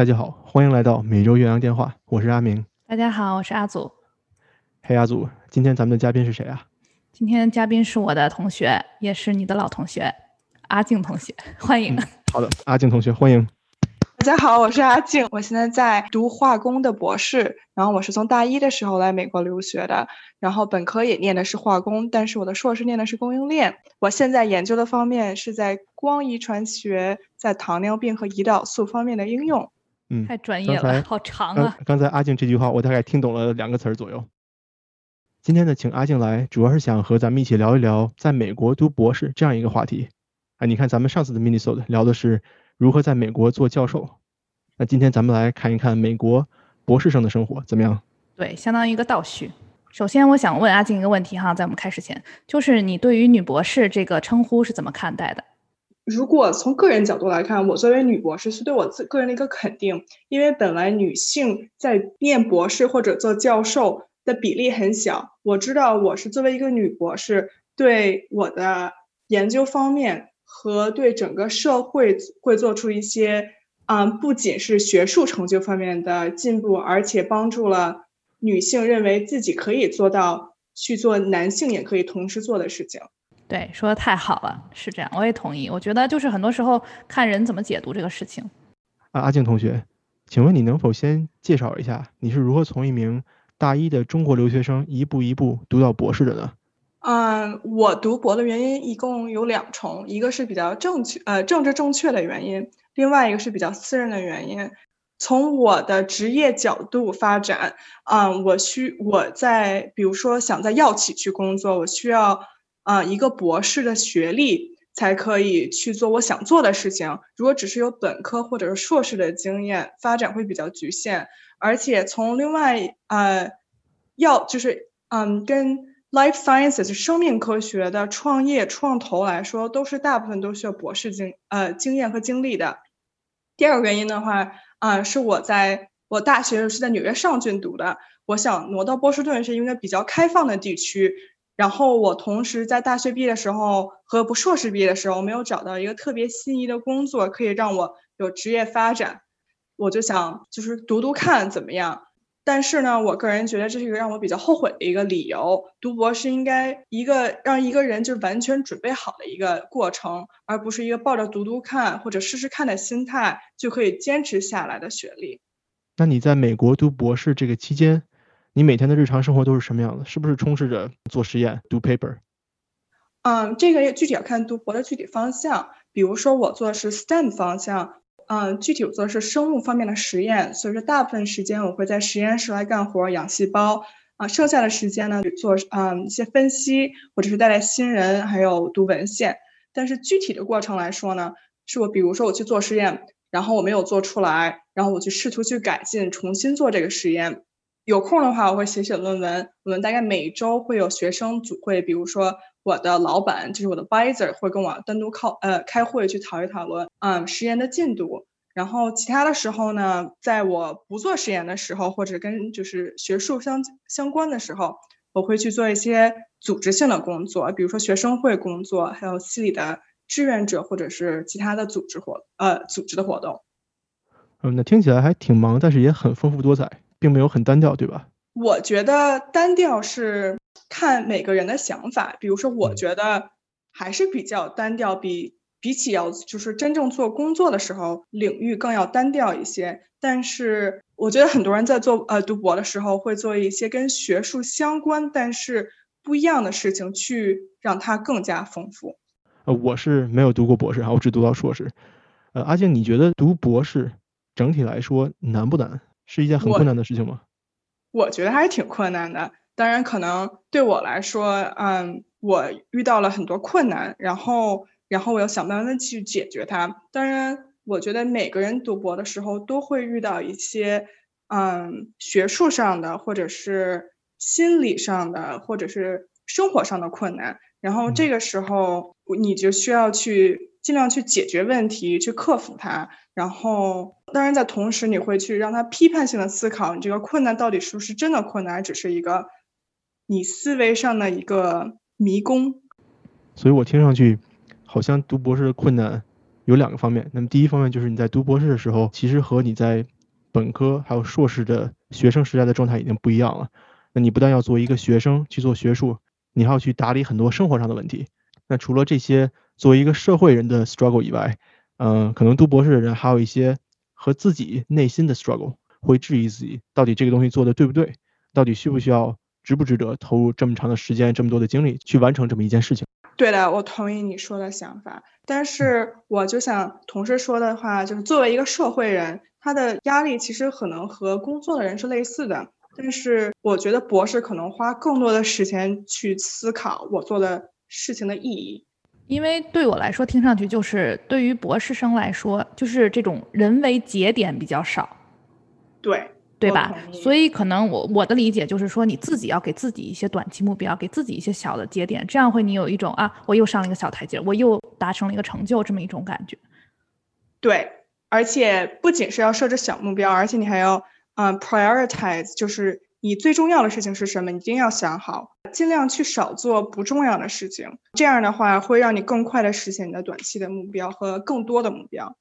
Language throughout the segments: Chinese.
大家好，欢迎来到每周岳阳电话，我是阿明。大家好，我是阿祖。嘿，阿祖，今天咱们的嘉宾是谁啊？今天嘉宾是我的同学，也是你的老同学，阿静同学，欢迎。好的，阿静同学，欢迎。大家好，我是阿静，我现在在读化工的博士，然后我是从大一的时候来美国留学的，然后本科也念的是化工，但是我的硕士念的是供应链。我现在研究的方面是在光遗传学在糖尿病和胰岛素方面的应用。嗯，太专业了，好长啊。刚才阿静这句话，我大概听懂了两个词儿左右。今天呢，请阿静来，主要是想和咱们一起聊一聊在美国读博士这样一个话题。啊，你看咱们上次的 Minnesota 聊的是。如何在美国做教授？那今天咱们来看一看美国博士生的生活怎么样？对，相当于一个倒叙。首先，我想问阿静一个问题哈，在我们开始前，就是你对于女博士这个称呼是怎么看待的？如果从个人角度来看，我作为女博士是对我自个人的一个肯定，因为本来女性在念博士或者做教授的比例很小。我知道我是作为一个女博士，对我的研究方面。和对整个社会会做出一些，嗯，不仅是学术成就方面的进步，而且帮助了女性认为自己可以做到去做男性也可以同时做的事情。对，说的太好了，是这样，我也同意。我觉得就是很多时候看人怎么解读这个事情。啊，阿静同学，请问你能否先介绍一下你是如何从一名大一的中国留学生一步一步读到博士的呢？嗯，我读博的原因一共有两重，一个是比较正确，呃，政治正确的原因，另外一个是比较私人的原因。从我的职业角度发展，嗯，我需我在比如说想在药企去工作，我需要啊一个博士的学历才可以去做我想做的事情。如果只是有本科或者是硕士的经验，发展会比较局限。而且从另外呃，要就是嗯跟。Life sciences 生命科学的创业创投来说，都是大部分都需要博士经呃经验和经历的。第二个原因的话，啊，是我在我大学是在纽约上郡读的，我想挪到波士顿是一个比较开放的地区。然后我同时在大学毕业的时候和不硕士毕业的时候，没有找到一个特别心仪的工作，可以让我有职业发展，我就想就是读读看怎么样。但是呢，我个人觉得这是一个让我比较后悔的一个理由。读博是应该一个让一个人就完全准备好的一个过程，而不是一个抱着读读看或者试试看的心态就可以坚持下来的学历。那你在美国读博士这个期间，你每天的日常生活都是什么样的？是不是充斥着做实验、读 paper？嗯，这个具体要看读博的具体方向。比如说我做的是 STEM 方向。嗯，具体我做的是生物方面的实验，所以说大部分时间我会在实验室来干活养细胞啊，剩下的时间呢做嗯一些分析，或者是带带新人，还有读文献。但是具体的过程来说呢，是我比如说我去做实验，然后我没有做出来，然后我去试图去改进，重新做这个实验。有空的话，我会写写论文。我们大概每周会有学生组会，比如说。我的老板就是我的 advisor，会跟我单独靠呃开会去讨一讨论，嗯，实验的进度。然后其他的时候呢，在我不做实验的时候，或者跟就是学术相相关的时候，我会去做一些组织性的工作，比如说学生会工作，还有系里的志愿者或者是其他的组织活呃组织的活动。嗯，那听起来还挺忙，但是也很丰富多彩，并没有很单调，对吧？我觉得单调是。看每个人的想法，比如说，我觉得还是比较单调，比比起要就是真正做工作的时候，领域更要单调一些。但是，我觉得很多人在做呃读博的时候，会做一些跟学术相关但是不一样的事情，去让它更加丰富。呃，我是没有读过博士啊，我只读到硕士。呃，阿静，你觉得读博士整体来说难不难？是一件很困难的事情吗？我觉得还是挺困难的。当然，可能对我来说，嗯，我遇到了很多困难，然后，然后我要想办法去解决它。当然，我觉得每个人读博的时候都会遇到一些，嗯，学术上的，或者是心理上的，或者是生活上的困难。然后这个时候，你就需要去尽量去解决问题，去克服它。然后，当然在同时，你会去让他批判性的思考，你这个困难到底是不是真的困难，只是一个。你思维上的一个迷宫，所以我听上去好像读博士的困难有两个方面。那么第一方面就是你在读博士的时候，其实和你在本科还有硕士的学生时代的状态已经不一样了。那你不但要做一个学生去做学术，你还要去打理很多生活上的问题。那除了这些作为一个社会人的 struggle 以外，嗯，可能读博士的人还有一些和自己内心的 struggle，会质疑自己到底这个东西做的对不对，到底需不需要，值不值得投入这么长的时间、这么多的精力去完成这么一件事情。对的，我同意你说的想法，但是我就想同事说的话，就是作为一个社会人，他的压力其实可能和工作的人是类似的。但是我觉得博士可能花更多的时间去思考我做的事情的意义，因为对我来说，听上去就是对于博士生来说，就是这种人为节点比较少，对对吧？所以可能我我的理解就是说，你自己要给自己一些短期目标，给自己一些小的节点，这样会你有一种啊，我又上了一个小台阶，我又达成了一个成就这么一种感觉。对，而且不仅是要设置小目标，而且你还要。嗯，prioritize 就是你最重要的事情是什么，你一定要想好，尽量去少做不重要的事情。这样的话会让你更快的实现你的短期的目标和更多的目标。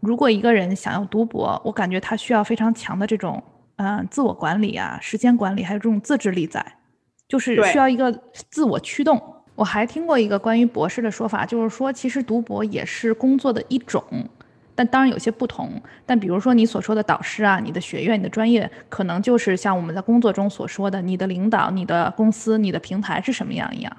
如果一个人想要读博，我感觉他需要非常强的这种嗯自我管理啊、时间管理，还有这种自制力在，就是需要一个自我驱动。我还听过一个关于博士的说法，就是说其实读博也是工作的一种。但当然有些不同，但比如说你所说的导师啊，你的学院、你的专业，可能就是像我们在工作中所说的，你的领导、你的公司、你的平台是什么样一样，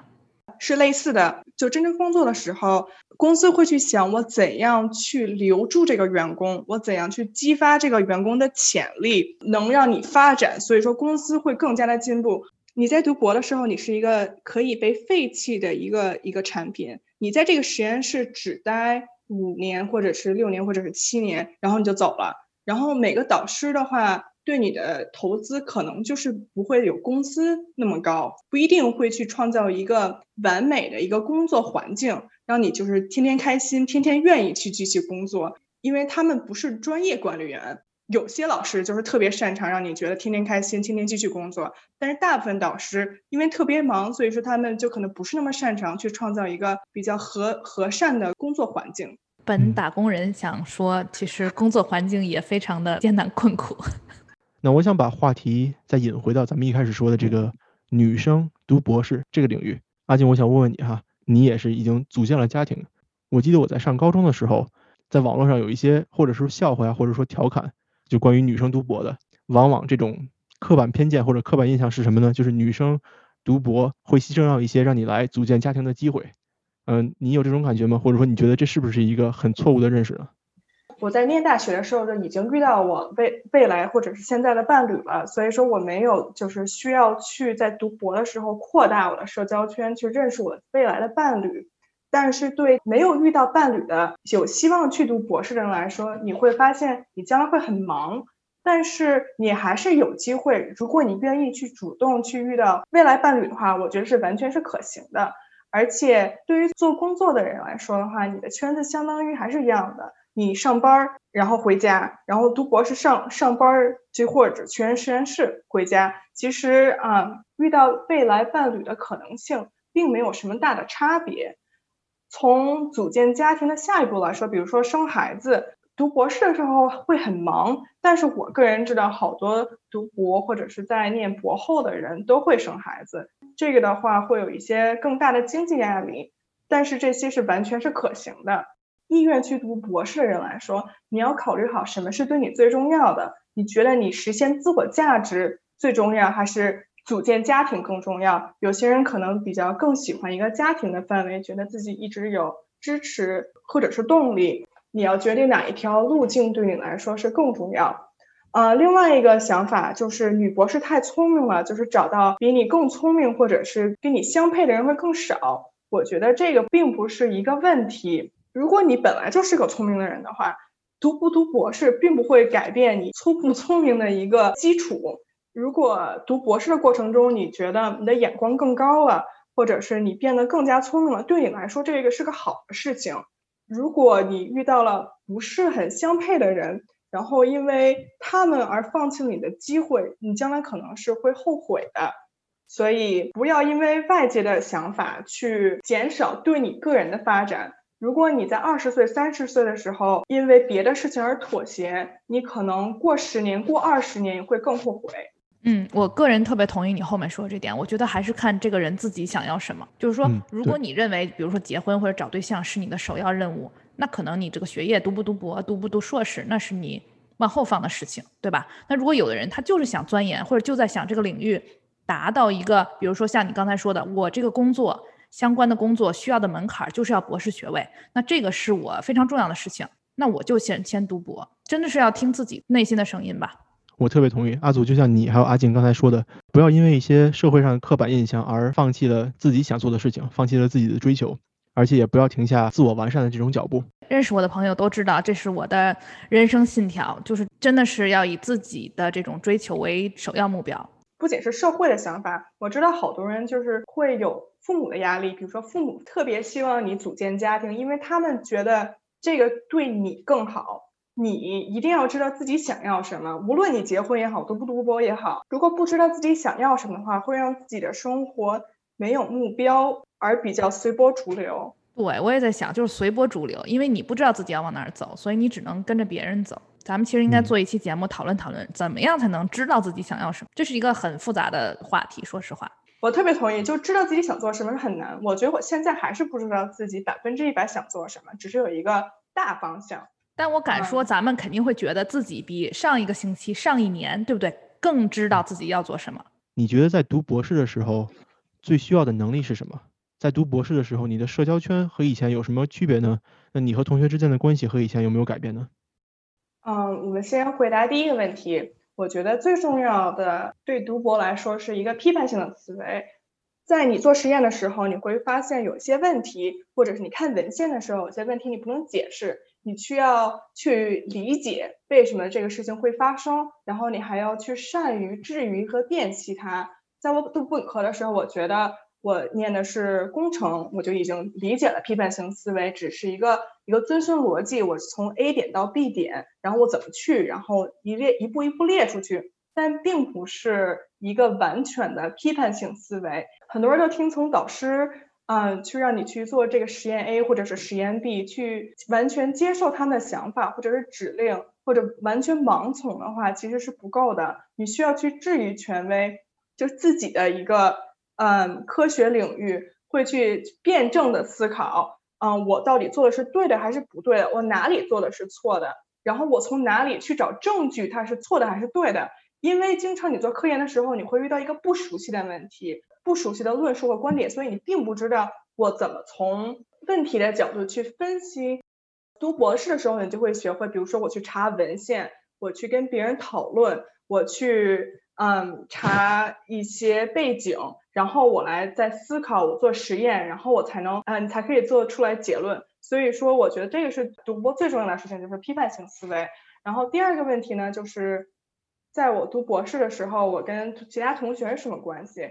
是类似的。就真正工作的时候，公司会去想我怎样去留住这个员工，我怎样去激发这个员工的潜力，能让你发展。所以说，公司会更加的进步。你在读博的时候，你是一个可以被废弃的一个一个产品，你在这个实验室只待。五年，或者是六年，或者是七年，然后你就走了。然后每个导师的话，对你的投资可能就是不会有工资那么高，不一定会去创造一个完美的一个工作环境，让你就是天天开心，天天愿意去继续工作，因为他们不是专业管理员。有些老师就是特别擅长让你觉得天天开心，天天继续工作。但是大部分导师因为特别忙，所以说他们就可能不是那么擅长去创造一个比较和和善的工作环境。本打工人想说，其实工作环境也非常的艰难困苦。那我想把话题再引回到咱们一开始说的这个女生读博士这个领域。阿静，我想问问你哈，你也是已经组建了家庭。我记得我在上高中的时候，在网络上有一些或者说笑话呀，或者说调侃。就关于女生读博的，往往这种刻板偏见或者刻板印象是什么呢？就是女生读博会牺牲掉一些让你来组建家庭的机会。嗯，你有这种感觉吗？或者说你觉得这是不是一个很错误的认识呢？我在念大学的时候就已经遇到我未未来或者是现在的伴侣了，所以说我没有就是需要去在读博的时候扩大我的社交圈，去认识我未来的伴侣。但是对没有遇到伴侣的有希望去读博士的人来说，你会发现你将来会很忙，但是你还是有机会。如果你愿意去主动去遇到未来伴侣的话，我觉得是完全是可行的。而且对于做工作的人来说的话，你的圈子相当于还是一样的。你上班然后回家，然后读博士上上班就或者去实验室回家，其实啊，遇到未来伴侣的可能性并没有什么大的差别。从组建家庭的下一步来说，比如说生孩子，读博士的时候会很忙，但是我个人知道好多读博或者是在念博后的人都会生孩子，这个的话会有一些更大的经济压力，但是这些是完全是可行的。意愿去读博士的人来说，你要考虑好什么是对你最重要的，你觉得你实现自我价值最重要还是？组建家庭更重要，有些人可能比较更喜欢一个家庭的氛围，觉得自己一直有支持或者是动力。你要决定哪一条路径对你来说是更重要。呃，另外一个想法就是女博士太聪明了，就是找到比你更聪明或者是跟你相配的人会更少。我觉得这个并不是一个问题。如果你本来就是个聪明的人的话，读不读博士并不会改变你聪不聪明的一个基础。如果读博士的过程中，你觉得你的眼光更高了，或者是你变得更加聪明了，对你来说这个是个好的事情。如果你遇到了不是很相配的人，然后因为他们而放弃你的机会，你将来可能是会后悔的。所以不要因为外界的想法去减少对你个人的发展。如果你在二十岁、三十岁的时候因为别的事情而妥协，你可能过十年、过二十年会更后悔。嗯，我个人特别同意你后面说的这点。我觉得还是看这个人自己想要什么。就是说，如果你认为，比如说结婚或者找对象是你的首要任务，那可能你这个学业读不读博、读不读硕士，那是你往后放的事情，对吧？那如果有的人他就是想钻研，或者就在想这个领域达到一个，比如说像你刚才说的，我这个工作相关的工作需要的门槛就是要博士学位，那这个是我非常重要的事情，那我就先先读博，真的是要听自己内心的声音吧。我特别同意阿祖，就像你还有阿静刚才说的，不要因为一些社会上的刻板印象而放弃了自己想做的事情，放弃了自己的追求，而且也不要停下自我完善的这种脚步。认识我的朋友都知道，这是我的人生信条，就是真的是要以自己的这种追求为首要目标。不仅是社会的想法，我知道好多人就是会有父母的压力，比如说父母特别希望你组建家庭，因为他们觉得这个对你更好。你一定要知道自己想要什么，无论你结婚也好，读不读博也好。如果不知道自己想要什么的话，会让自己的生活没有目标，而比较随波逐流。对我也在想，就是随波逐流，因为你不知道自己要往哪儿走，所以你只能跟着别人走。咱们其实应该做一期节目讨论讨论，怎么样才能知道自己想要什么？这是一个很复杂的话题。说实话，我特别同意，就知道自己想做什么是很难。我觉得我现在还是不知道自己百分之一百想做什么，只是有一个大方向。但我敢说，咱们肯定会觉得自己比上一个星期、上一年，对不对？更知道自己要做什么。你觉得在读博士的时候，最需要的能力是什么？在读博士的时候，你的社交圈和以前有什么区别呢？那你和同学之间的关系和以前有没有改变呢？嗯，我们先回答第一个问题。我觉得最重要的对读博来说是一个批判性的思维。在你做实验的时候，你会发现有些问题，或者是你看文献的时候，有些问题你不能解释。你需要去理解为什么这个事情会发生，然后你还要去善于质疑和辨析它。在我读本科的时候，我觉得我念的是工程，我就已经理解了批判性思维，只是一个一个遵循逻辑，我从 A 点到 B 点，然后我怎么去，然后一列一步一步列出去，但并不是一个完全的批判性思维。很多人都听从导师。嗯，去让你去做这个实验 A 或者是实验 B，去完全接受他们的想法或者是指令，或者完全盲从的话，其实是不够的。你需要去质疑权威，就自己的一个嗯科学领域，会去辩证的思考，嗯，我到底做的是对的还是不对的？我哪里做的是错的？然后我从哪里去找证据，它是错的还是对的？因为经常你做科研的时候，你会遇到一个不熟悉的问题。不熟悉的论述和观点，所以你并不知道我怎么从问题的角度去分析。读博士的时候，你就会学会，比如说我去查文献，我去跟别人讨论，我去嗯查一些背景，然后我来再思考，我做实验，然后我才能嗯才可以做出来结论。所以说，我觉得这个是读博最重要的事情，就是批判性思维。然后第二个问题呢，就是在我读博士的时候，我跟其他同学是什么关系？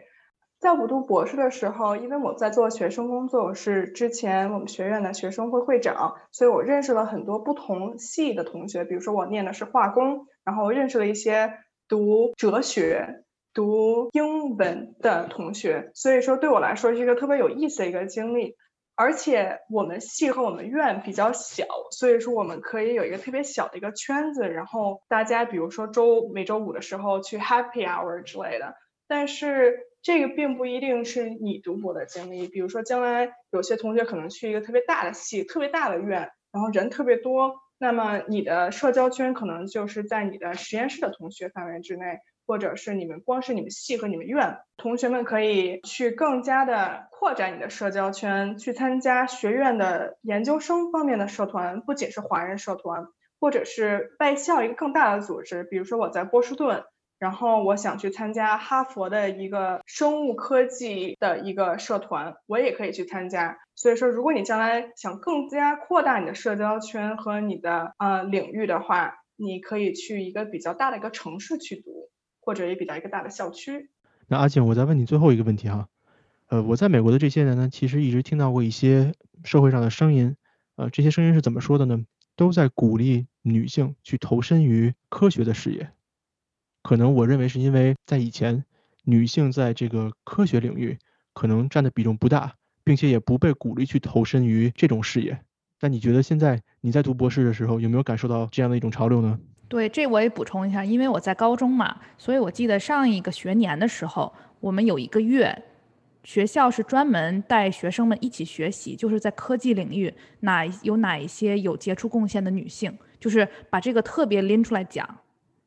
在我读博士的时候，因为我在做学生工作，我是之前我们学院的学生会会长，所以我认识了很多不同系的同学。比如说我念的是化工，然后认识了一些读哲学、读英文的同学。所以说对我来说是一个特别有意思的一个经历。而且我们系和我们院比较小，所以说我们可以有一个特别小的一个圈子，然后大家比如说周每周五的时候去 Happy Hour 之类的。但是这个并不一定是你读博的经历，比如说将来有些同学可能去一个特别大的系、特别大的院，然后人特别多，那么你的社交圈可能就是在你的实验室的同学范围之内，或者是你们光是你们系和你们院同学们可以去更加的扩展你的社交圈，去参加学院的研究生方面的社团，不仅是华人社团，或者是外校一个更大的组织，比如说我在波士顿。然后我想去参加哈佛的一个生物科技的一个社团，我也可以去参加。所以说，如果你将来想更加扩大你的社交圈和你的呃领域的话，你可以去一个比较大的一个城市去读，或者也比较一个大的校区。那阿静，我再问你最后一个问题哈，呃，我在美国的这些年呢，其实一直听到过一些社会上的声音，呃，这些声音是怎么说的呢？都在鼓励女性去投身于科学的事业。可能我认为是因为在以前，女性在这个科学领域可能占的比重不大，并且也不被鼓励去投身于这种事业。那你觉得现在你在读博士的时候，有没有感受到这样的一种潮流呢？对，这我也补充一下，因为我在高中嘛，所以我记得上一个学年的时候，我们有一个月，学校是专门带学生们一起学习，就是在科技领域哪有哪一些有杰出贡献的女性，就是把这个特别拎出来讲。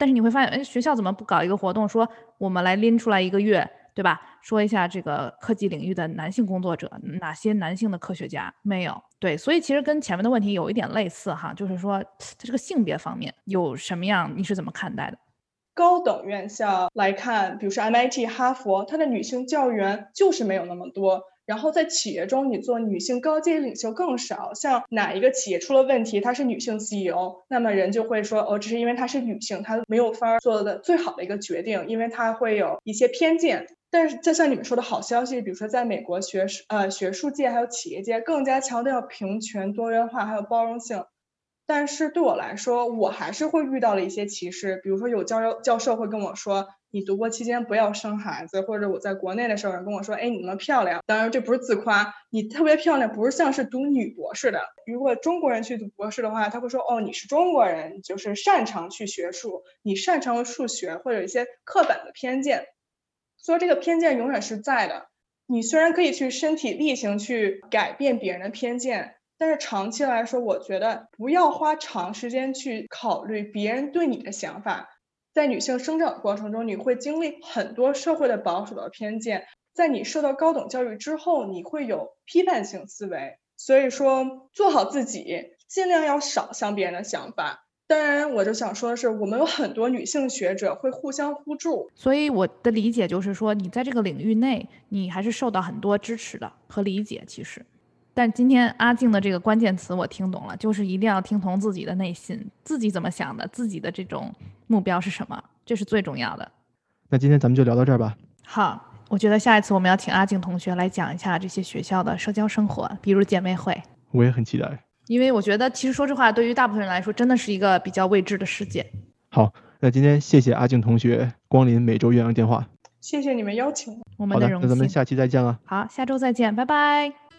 但是你会发现，哎，学校怎么不搞一个活动，说我们来拎出来一个月？对吧？说一下这个科技领域的男性工作者，哪些男性的科学家没有？对，所以其实跟前面的问题有一点类似哈，就是说在这个性别方面有什么样？你是怎么看待的？高等院校来看，比如说 MIT、哈佛，它的女性教员就是没有那么多。然后在企业中，你做女性高阶领袖更少。像哪一个企业出了问题，她是女性 CEO，那么人就会说，哦，只是因为她是女性，她没有法做的最好的一个决定，因为她会有一些偏见。但是，就像你们说的好消息，比如说在美国学呃学术界还有企业界更加强调平权、多元化还有包容性。但是对我来说，我还是会遇到了一些歧视，比如说有教教授会跟我说，你读博期间不要生孩子，或者我在国内的时候人跟我说，哎，你那么漂亮，当然这不是自夸，你特别漂亮，不是像是读女博士的。如果中国人去读博士的话，他会说，哦，你是中国人，就是擅长去学术，你擅长数学，会有一些刻板的偏见。所以这个偏见永远是在的。你虽然可以去身体力行去改变别人的偏见，但是长期来说，我觉得不要花长时间去考虑别人对你的想法。在女性生长过程中，你会经历很多社会的保守的偏见。在你受到高等教育之后，你会有批判性思维。所以说，做好自己，尽量要少想别人的想法。当然，我就想说的是，我们有很多女性学者会互相互助，所以我的理解就是说，你在这个领域内，你还是受到很多支持的和理解。其实，但今天阿静的这个关键词我听懂了，就是一定要听从自己的内心，自己怎么想的，自己的这种目标是什么，这是最重要的。那今天咱们就聊到这儿吧。好，我觉得下一次我们要请阿静同学来讲一下这些学校的社交生活，比如姐妹会。我也很期待。因为我觉得，其实说实话，对于大部分人来说，真的是一个比较未知的世界。好，那今天谢谢阿静同学光临每周岳阳电话，谢谢你们邀请，我们的荣幸。那咱们下期再见了。好，下周再见，拜拜。